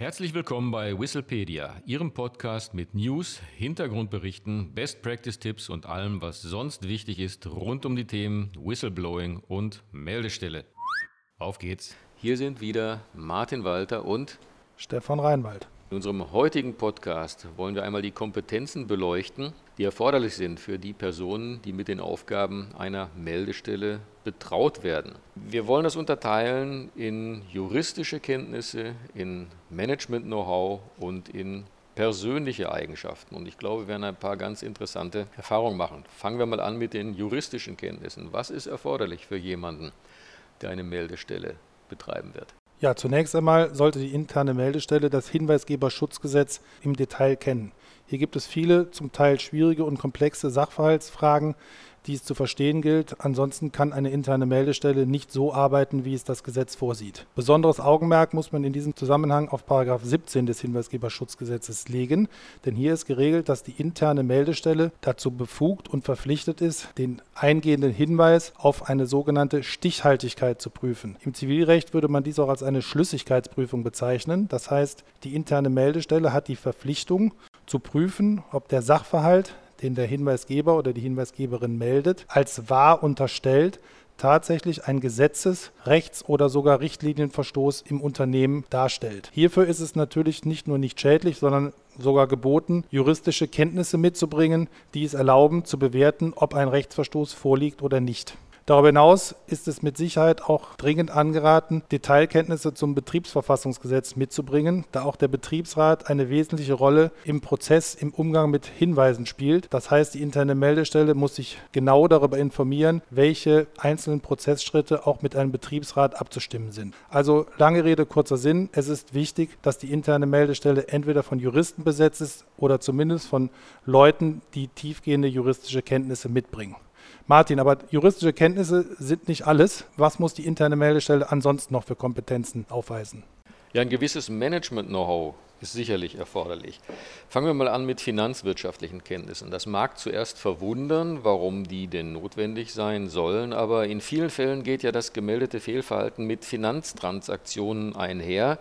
Herzlich willkommen bei Whistlepedia, Ihrem Podcast mit News, Hintergrundberichten, Best Practice Tipps und allem, was sonst wichtig ist rund um die Themen Whistleblowing und Meldestelle. Auf geht's. Hier sind wieder Martin Walter und Stefan Reinwald. In unserem heutigen Podcast wollen wir einmal die Kompetenzen beleuchten, die erforderlich sind für die Personen, die mit den Aufgaben einer Meldestelle betraut werden. Wir wollen das unterteilen in juristische Kenntnisse, in Management-Know-how und in persönliche Eigenschaften. Und ich glaube, wir werden ein paar ganz interessante Erfahrungen machen. Fangen wir mal an mit den juristischen Kenntnissen. Was ist erforderlich für jemanden, der eine Meldestelle betreiben wird? Ja, zunächst einmal sollte die interne Meldestelle das Hinweisgeberschutzgesetz im Detail kennen. Hier gibt es viele, zum Teil schwierige und komplexe Sachverhaltsfragen, die es zu verstehen gilt. Ansonsten kann eine interne Meldestelle nicht so arbeiten, wie es das Gesetz vorsieht. Besonderes Augenmerk muss man in diesem Zusammenhang auf 17 des Hinweisgeberschutzgesetzes legen, denn hier ist geregelt, dass die interne Meldestelle dazu befugt und verpflichtet ist, den eingehenden Hinweis auf eine sogenannte Stichhaltigkeit zu prüfen. Im Zivilrecht würde man dies auch als eine Schlüssigkeitsprüfung bezeichnen. Das heißt, die interne Meldestelle hat die Verpflichtung zu prüfen, ob der Sachverhalt den der Hinweisgeber oder die Hinweisgeberin meldet, als wahr unterstellt, tatsächlich ein Gesetzes-, Rechts- oder sogar Richtlinienverstoß im Unternehmen darstellt. Hierfür ist es natürlich nicht nur nicht schädlich, sondern sogar geboten, juristische Kenntnisse mitzubringen, die es erlauben zu bewerten, ob ein Rechtsverstoß vorliegt oder nicht. Darüber hinaus ist es mit Sicherheit auch dringend angeraten, Detailkenntnisse zum Betriebsverfassungsgesetz mitzubringen, da auch der Betriebsrat eine wesentliche Rolle im Prozess im Umgang mit Hinweisen spielt. Das heißt, die interne Meldestelle muss sich genau darüber informieren, welche einzelnen Prozessschritte auch mit einem Betriebsrat abzustimmen sind. Also lange Rede, kurzer Sinn. Es ist wichtig, dass die interne Meldestelle entweder von Juristen besetzt ist oder zumindest von Leuten, die tiefgehende juristische Kenntnisse mitbringen. Martin, aber juristische Kenntnisse sind nicht alles. Was muss die interne Meldestelle ansonsten noch für Kompetenzen aufweisen? Ja, ein gewisses Management-Know-how ist sicherlich erforderlich. Fangen wir mal an mit finanzwirtschaftlichen Kenntnissen. Das mag zuerst verwundern, warum die denn notwendig sein sollen, aber in vielen Fällen geht ja das gemeldete Fehlverhalten mit Finanztransaktionen einher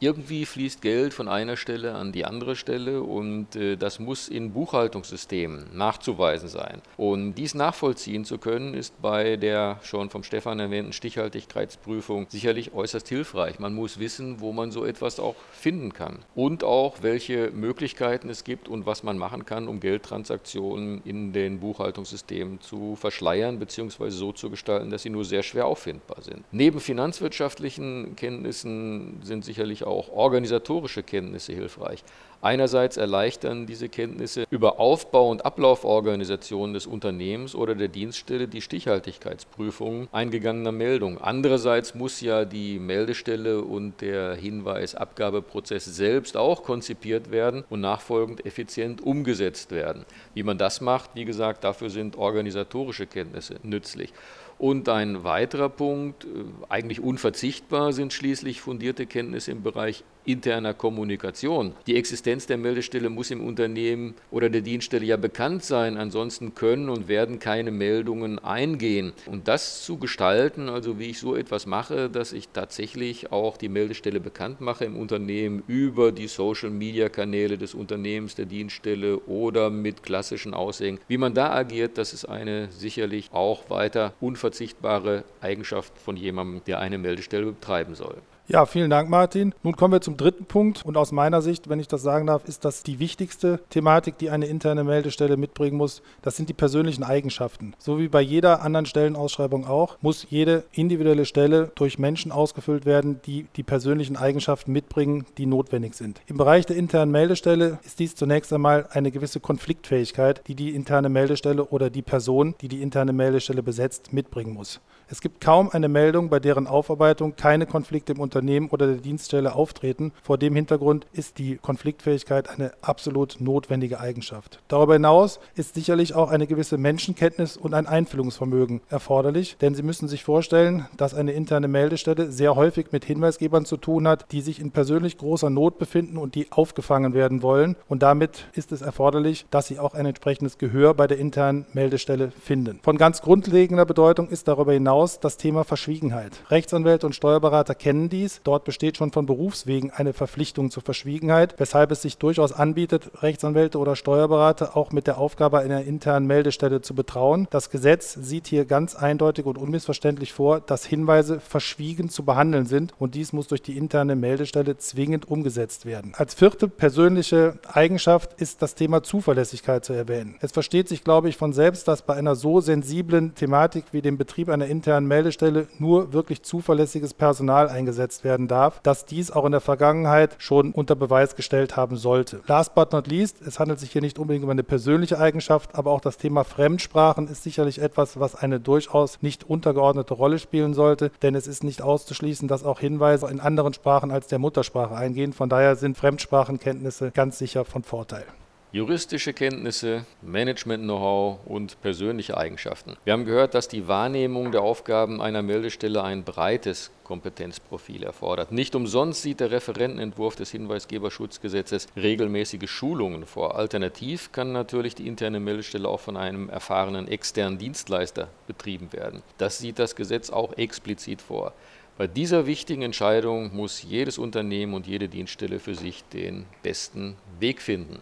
irgendwie fließt Geld von einer Stelle an die andere Stelle und äh, das muss in Buchhaltungssystemen nachzuweisen sein. Und dies nachvollziehen zu können, ist bei der schon vom Stefan erwähnten Stichhaltigkeitsprüfung sicherlich äußerst hilfreich. Man muss wissen, wo man so etwas auch finden kann und auch welche Möglichkeiten es gibt und was man machen kann, um Geldtransaktionen in den Buchhaltungssystemen zu verschleiern bzw. so zu gestalten, dass sie nur sehr schwer auffindbar sind. Neben finanzwirtschaftlichen Kenntnissen sind sicherlich auch organisatorische Kenntnisse hilfreich. Einerseits erleichtern diese Kenntnisse über Aufbau- und Ablauforganisationen des Unternehmens oder der Dienststelle die Stichhaltigkeitsprüfung eingegangener Meldungen. Andererseits muss ja die Meldestelle und der Hinweisabgabeprozess selbst auch konzipiert werden und nachfolgend effizient umgesetzt werden. Wie man das macht, wie gesagt, dafür sind organisatorische Kenntnisse nützlich. Und ein weiterer Punkt, äh, eigentlich unverzichtbar, sind schließlich fundierte Kenntnisse im Bereich interner Kommunikation. Die Existenz der Meldestelle muss im Unternehmen oder der Dienststelle ja bekannt sein, ansonsten können und werden keine Meldungen eingehen. Und das zu gestalten, also wie ich so etwas mache, dass ich tatsächlich auch die Meldestelle bekannt mache im Unternehmen über die Social-Media-Kanäle des Unternehmens, der Dienststelle oder mit klassischen Aushängen. Wie man da agiert, das ist eine sicherlich auch weiter unverzichtbare Eigenschaft von jemandem, der eine Meldestelle betreiben soll. Ja, vielen Dank, Martin. Nun kommen wir zum dritten Punkt. Und aus meiner Sicht, wenn ich das sagen darf, ist das die wichtigste Thematik, die eine interne Meldestelle mitbringen muss. Das sind die persönlichen Eigenschaften. So wie bei jeder anderen Stellenausschreibung auch, muss jede individuelle Stelle durch Menschen ausgefüllt werden, die die persönlichen Eigenschaften mitbringen, die notwendig sind. Im Bereich der internen Meldestelle ist dies zunächst einmal eine gewisse Konfliktfähigkeit, die die interne Meldestelle oder die Person, die die interne Meldestelle besetzt, mitbringen muss. Es gibt kaum eine Meldung, bei deren Aufarbeitung keine Konflikte im Unternehmen oder der Dienststelle auftreten. Vor dem Hintergrund ist die Konfliktfähigkeit eine absolut notwendige Eigenschaft. Darüber hinaus ist sicherlich auch eine gewisse Menschenkenntnis und ein Einfühlungsvermögen erforderlich, denn Sie müssen sich vorstellen, dass eine interne Meldestelle sehr häufig mit Hinweisgebern zu tun hat, die sich in persönlich großer Not befinden und die aufgefangen werden wollen. Und damit ist es erforderlich, dass Sie auch ein entsprechendes Gehör bei der internen Meldestelle finden. Von ganz grundlegender Bedeutung ist darüber hinaus, das Thema Verschwiegenheit. Rechtsanwälte und Steuerberater kennen dies. Dort besteht schon von Berufswegen eine Verpflichtung zur Verschwiegenheit, weshalb es sich durchaus anbietet, Rechtsanwälte oder Steuerberater auch mit der Aufgabe einer internen Meldestelle zu betrauen. Das Gesetz sieht hier ganz eindeutig und unmissverständlich vor, dass Hinweise verschwiegen zu behandeln sind und dies muss durch die interne Meldestelle zwingend umgesetzt werden. Als vierte persönliche Eigenschaft ist das Thema Zuverlässigkeit zu erwähnen. Es versteht sich, glaube ich, von selbst, dass bei einer so sensiblen Thematik wie dem Betrieb einer internen Meldestelle nur wirklich zuverlässiges Personal eingesetzt werden darf, dass dies auch in der Vergangenheit schon unter Beweis gestellt haben sollte. Last but not least, es handelt sich hier nicht unbedingt um eine persönliche Eigenschaft, aber auch das Thema Fremdsprachen ist sicherlich etwas, was eine durchaus nicht untergeordnete Rolle spielen sollte, denn es ist nicht auszuschließen, dass auch Hinweise in anderen Sprachen als der Muttersprache eingehen. Von daher sind Fremdsprachenkenntnisse ganz sicher von Vorteil juristische Kenntnisse, Management-Know-how und persönliche Eigenschaften. Wir haben gehört, dass die Wahrnehmung der Aufgaben einer Meldestelle ein breites Kompetenzprofil erfordert. Nicht umsonst sieht der Referentenentwurf des Hinweisgeberschutzgesetzes regelmäßige Schulungen vor. Alternativ kann natürlich die interne Meldestelle auch von einem erfahrenen externen Dienstleister betrieben werden. Das sieht das Gesetz auch explizit vor. Bei dieser wichtigen Entscheidung muss jedes Unternehmen und jede Dienststelle für sich den besten Weg finden.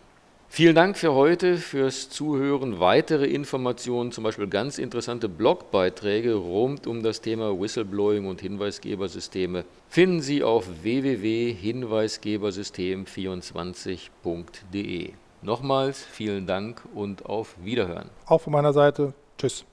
Vielen Dank für heute, fürs Zuhören. Weitere Informationen, zum Beispiel ganz interessante Blogbeiträge rund um das Thema Whistleblowing und Hinweisgebersysteme, finden Sie auf www.hinweisgebersystem24.de. Nochmals vielen Dank und auf Wiederhören. Auch von meiner Seite. Tschüss.